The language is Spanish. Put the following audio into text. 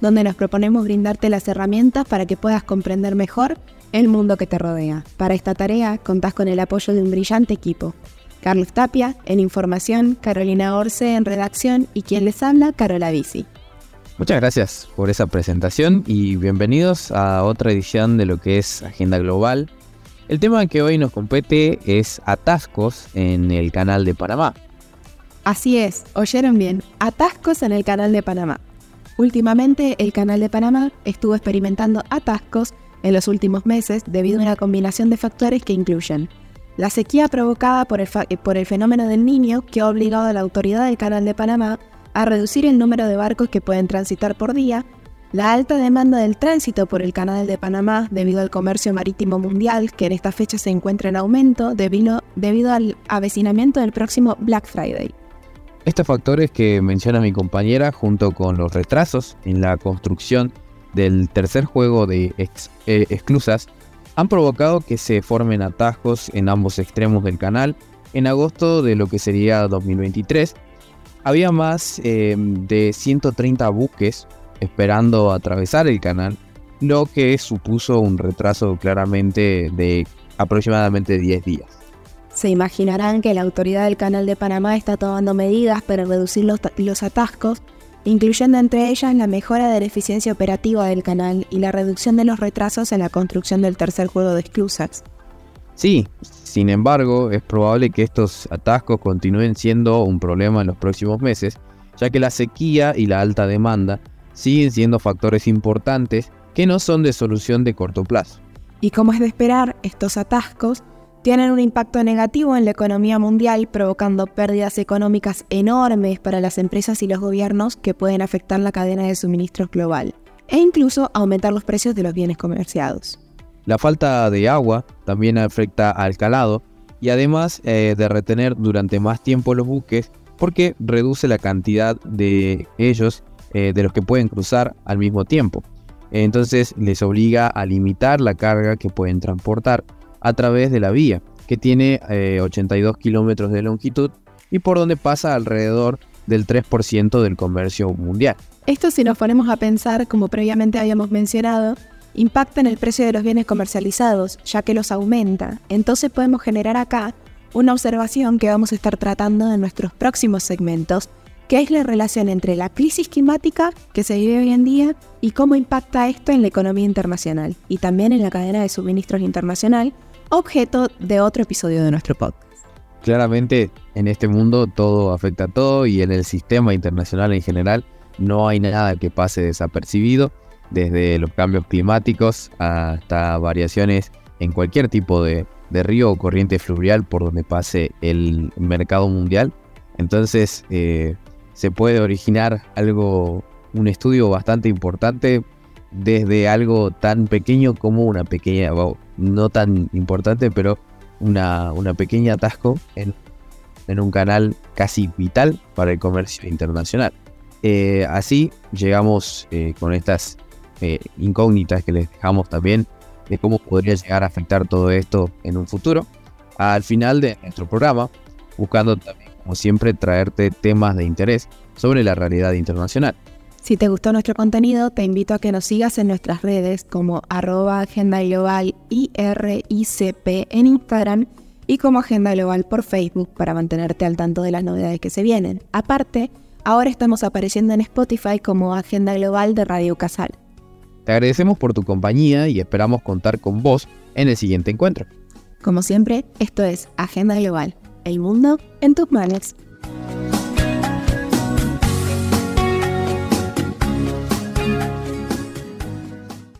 donde nos proponemos brindarte las herramientas para que puedas comprender mejor el mundo que te rodea. Para esta tarea contás con el apoyo de un brillante equipo. Carlos Tapia en información, Carolina Orce en redacción y quien les habla, Carola Bici. Muchas gracias por esa presentación y bienvenidos a otra edición de lo que es Agenda Global. El tema que hoy nos compete es atascos en el canal de Panamá. Así es, oyeron bien, atascos en el canal de Panamá. Últimamente, el Canal de Panamá estuvo experimentando atascos en los últimos meses debido a una combinación de factores que incluyen la sequía provocada por el, por el fenómeno del niño que ha obligado a la autoridad del Canal de Panamá a reducir el número de barcos que pueden transitar por día, la alta demanda del tránsito por el Canal de Panamá debido al comercio marítimo mundial que en esta fecha se encuentra en aumento debido, debido al avecinamiento del próximo Black Friday. Estos factores que menciona mi compañera, junto con los retrasos en la construcción del tercer juego de eh, exclusas, han provocado que se formen atajos en ambos extremos del canal. En agosto de lo que sería 2023, había más eh, de 130 buques esperando atravesar el canal, lo que supuso un retraso claramente de aproximadamente 10 días. Se imaginarán que la autoridad del Canal de Panamá está tomando medidas para reducir los, atascos, incluyendo entre ellas la mejora de la eficiencia operativa del canal y la reducción de los retrasos en la construcción del tercer juego de esclusas. Sí, sin embargo, es probable que estos atascos continúen siendo un problema en los próximos meses, ya que la sequía y la alta demanda siguen siendo factores importantes que no son de solución de corto plazo. Y como es de esperar, estos atascos tienen un impacto negativo en la economía mundial, provocando pérdidas económicas enormes para las empresas y los gobiernos que pueden afectar la cadena de suministros global e incluso aumentar los precios de los bienes comerciados. La falta de agua también afecta al calado y además eh, de retener durante más tiempo los buques porque reduce la cantidad de ellos eh, de los que pueden cruzar al mismo tiempo. Entonces les obliga a limitar la carga que pueden transportar a través de la vía, que tiene 82 eh, kilómetros de longitud y por donde pasa alrededor del 3% del comercio mundial. Esto si nos ponemos a pensar, como previamente habíamos mencionado, impacta en el precio de los bienes comercializados, ya que los aumenta. Entonces podemos generar acá una observación que vamos a estar tratando en nuestros próximos segmentos, que es la relación entre la crisis climática que se vive hoy en día y cómo impacta esto en la economía internacional y también en la cadena de suministros internacional, objeto de otro episodio de nuestro podcast. Claramente en este mundo todo afecta a todo y en el sistema internacional en general no hay nada que pase desapercibido, desde los cambios climáticos hasta variaciones en cualquier tipo de, río o corriente fluvial por donde pase el mercado mundial. Entonces eh, se puede originar algo, un estudio bastante importante desde algo tan pequeño como una pequeña, no tan importante, pero una, pequeña atasco en, un canal casi vital para el comercio internacional. Eh, así llegamos eh, con estas eh, incógnitas que les dejamos también de cómo podría llegar a afectar todo esto en un futuro. Al final de nuestro programa, buscando también, como siempre, traerte temas de interés sobre la realidad internacional. Si te gustó nuestro contenido, te invito a que nos sigas en nuestras redes como arroba Agenda Global IRICP en Instagram y como Agenda Global por Facebook para mantenerte al tanto de las novedades que se vienen. Aparte, ahora estamos apareciendo en Spotify como Agenda Global de Radio Casal. Te agradecemos por tu compañía y esperamos contar con vos en el siguiente encuentro. Como siempre, esto es Agenda Global, el mundo en tus manos.